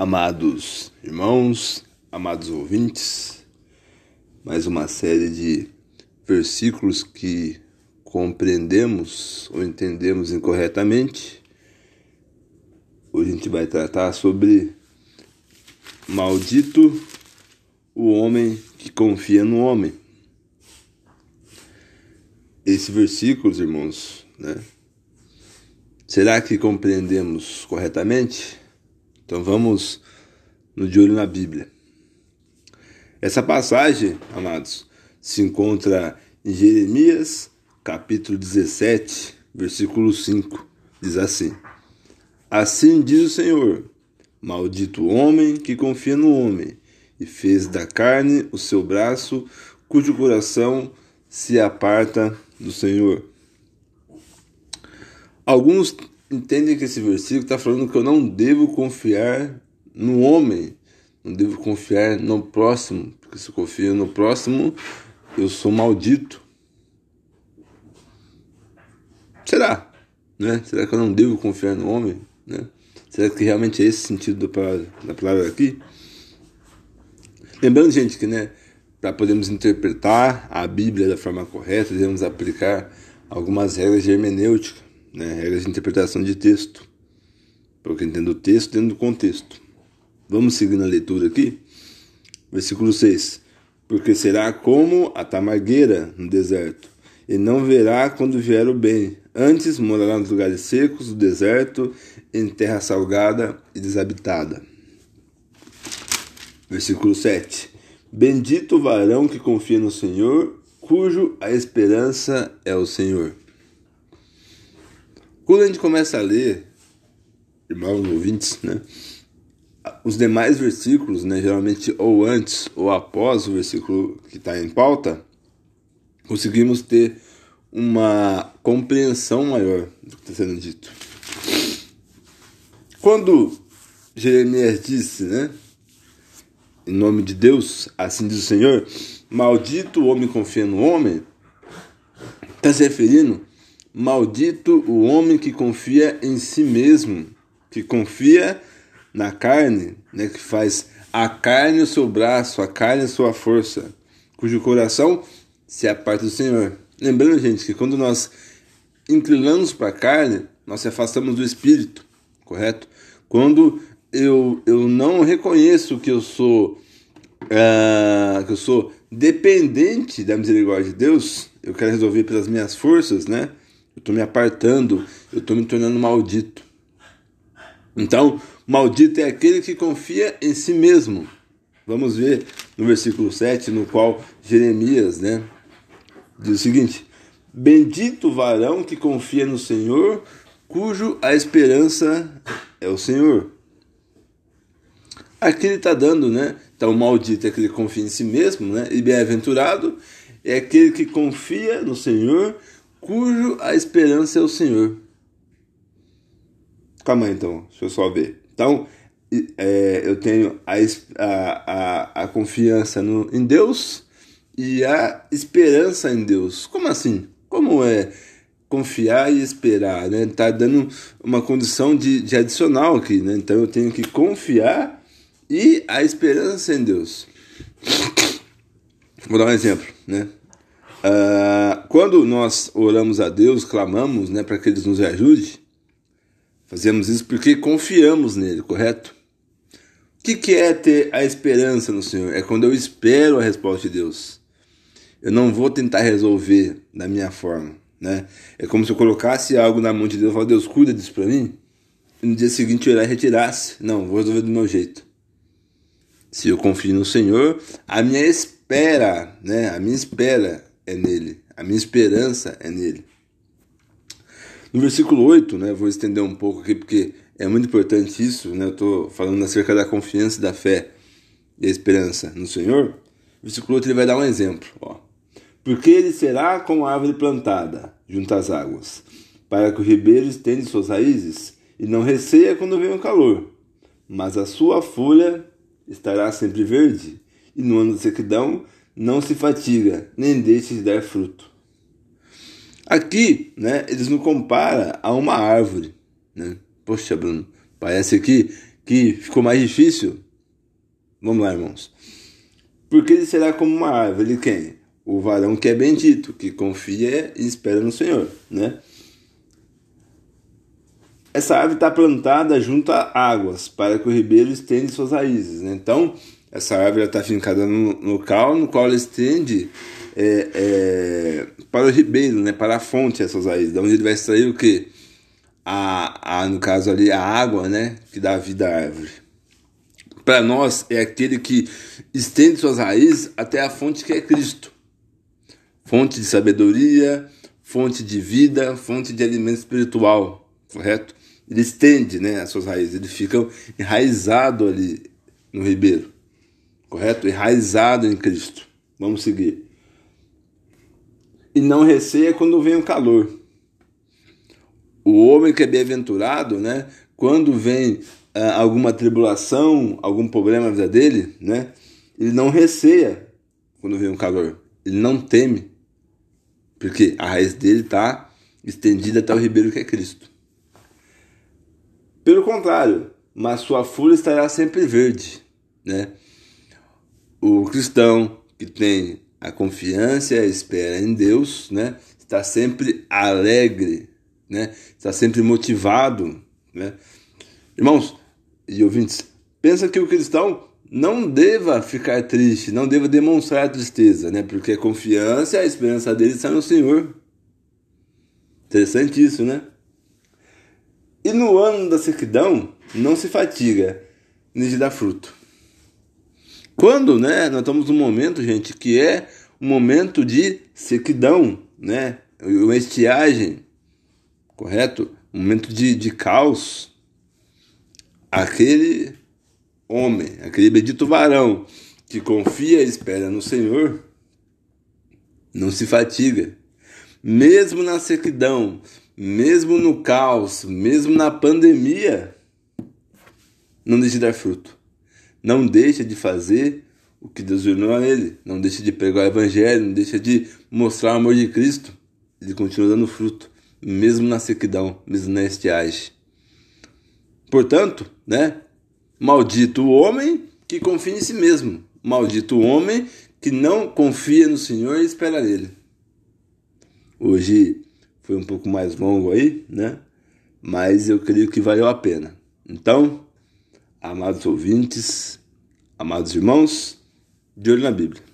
Amados irmãos, amados ouvintes, mais uma série de versículos que compreendemos ou entendemos incorretamente. Hoje a gente vai tratar sobre maldito o homem que confia no homem. Esse versículo, irmãos, né? Será que compreendemos corretamente? Então vamos no de olho na Bíblia. Essa passagem, amados, se encontra em Jeremias, capítulo 17, versículo 5. Diz assim: Assim diz o Senhor: Maldito o homem que confia no homem e fez da carne o seu braço, cujo coração se aparta do Senhor. Alguns entendem que esse versículo está falando que eu não devo confiar no homem, não devo confiar no próximo, porque se eu confio no próximo, eu sou maldito. Será? Né? Será que eu não devo confiar no homem? Né? Será que realmente é esse sentido da palavra, da palavra aqui? Lembrando, gente, que né, para podermos interpretar a Bíblia da forma correta, devemos aplicar algumas regras de hermenêutica né, regras de interpretação de texto, para que entenda o texto dentro do contexto. Vamos seguir na leitura aqui? Versículo 6. Porque será como a tamargueira no deserto, e não verá quando vier o bem. Antes morará nos lugares secos do deserto, em terra salgada e desabitada. Versículo 7. Bendito o varão que confia no Senhor, cujo a esperança é o Senhor. Quando a gente começa a ler, irmãos ouvintes, né? Os demais versículos, né, geralmente ou antes ou após o versículo que está em pauta, conseguimos ter uma compreensão maior do que está sendo dito. Quando Jeremias disse, né, em nome de Deus, assim diz o Senhor, maldito o homem confia no homem, está se referindo Maldito o homem que confia em si mesmo, que confia na carne, né, que faz a carne o seu braço, a carne a sua força, cujo coração se aparta do Senhor. Lembrando, gente, que quando nós inclinamos para a carne, nós se afastamos do espírito, correto? Quando eu, eu não reconheço que eu sou uh, que eu sou dependente da misericórdia de Deus, eu quero resolver pelas minhas forças, né? Eu estou me apartando, eu estou me tornando maldito. Então, maldito é aquele que confia em si mesmo. Vamos ver no versículo 7, no qual Jeremias né, diz o seguinte: Bendito o varão que confia no Senhor, cujo a esperança é o Senhor. Aqui ele está dando, né? Então, maldito é aquele que confia em si mesmo, né? E bem-aventurado é aquele que confia no Senhor, cujo a esperança é o Senhor. Calma aí, então, deixa eu só ver. Então, é, eu tenho a, a, a, confiança no, em Deus e a esperança em Deus. Como assim? Como é confiar e esperar? Né? Tá dando uma condição de, de adicional aqui, né? Então eu tenho que confiar e a esperança em Deus. Vou dar um exemplo, né? Uh, quando nós oramos a Deus, clamamos né, para que Ele nos ajude, fazemos isso porque confiamos nele, correto? O que, que é ter a esperança no Senhor? É quando eu espero a resposta de Deus. Eu não vou tentar resolver da minha forma. Né? É como se eu colocasse algo na mão de Deus e falasse, Deus, cuida disso para mim. E no dia seguinte eu ir lá e retirasse. Não, vou resolver do meu jeito. Se eu confio no Senhor, a minha espera, né? A minha espera é nele, a minha esperança é nele. No versículo 8, né, vou estender um pouco aqui porque é muito importante isso, né, eu estou falando acerca da confiança, da fé e da esperança no Senhor. No versículo 8 ele vai dar um exemplo. Ó. Porque ele será como a árvore plantada junto às águas, para que o ribeiro estende suas raízes e não receia quando vem o calor, mas a sua folha estará sempre verde, e no ano de sequidão não se fatiga, nem deixa de dar fruto. Aqui, né, eles nos compara a uma árvore, né? Poxa, Bruno, parece aqui que ficou mais difícil? Vamos lá, irmãos. Porque ele será como uma árvore, quem? O varão que é bendito, que confia e espera no Senhor, né? Essa árvore está plantada junto a águas, para que o ribeiro estenda suas raízes. Né? Então, essa árvore está fincada no local no qual ela estende é, é, para o ribeiro, né? para a fonte essas raízes, da onde ele vai extrair o que? A, a, no caso ali, a água né? que dá vida à árvore. Para nós, é aquele que estende suas raízes até a fonte que é Cristo fonte de sabedoria, fonte de vida, fonte de alimento espiritual, correto? Ele estende né, as suas raízes, ele fica enraizado ali no ribeiro, correto? Enraizado em Cristo. Vamos seguir. E não receia quando vem o calor. O homem que é bem-aventurado, né, quando vem ah, alguma tribulação, algum problema na vida dele, né, ele não receia quando vem o calor. Ele não teme, porque a raiz dele está estendida até o ribeiro que é Cristo. Pelo contrário, mas sua folha estará sempre verde. Né? O cristão que tem a confiança e a espera em Deus né, está sempre alegre, né? está sempre motivado. Né? Irmãos e ouvintes, pensa que o cristão não deva ficar triste, não deva demonstrar tristeza, né? Porque a confiança e a esperança dele está no Senhor. Interessante isso, né? E no ano da sequidão, não se fatiga nem de dar fruto. Quando, né, nós estamos num momento, gente, que é um momento de sequidão, né? Uma estiagem, correto? Um momento de, de caos. Aquele homem, aquele bendito varão que confia e espera no Senhor, não se fatiga. Mesmo na sequidão, mesmo no caos, mesmo na pandemia, não deixe de dar fruto. Não deixe de fazer o que Deus ordenou a ele. Não deixe de pregar o evangelho, não deixe de mostrar o amor de Cristo. Ele continua dando fruto, mesmo na sequidão, mesmo na estiagem. Portanto, né, Maldito o homem que confia em si mesmo. Maldito o homem que não confia no Senhor e espera nele. Hoje foi um pouco mais longo aí, né? Mas eu creio que valeu a pena. Então, amados ouvintes, amados irmãos, de olho na Bíblia.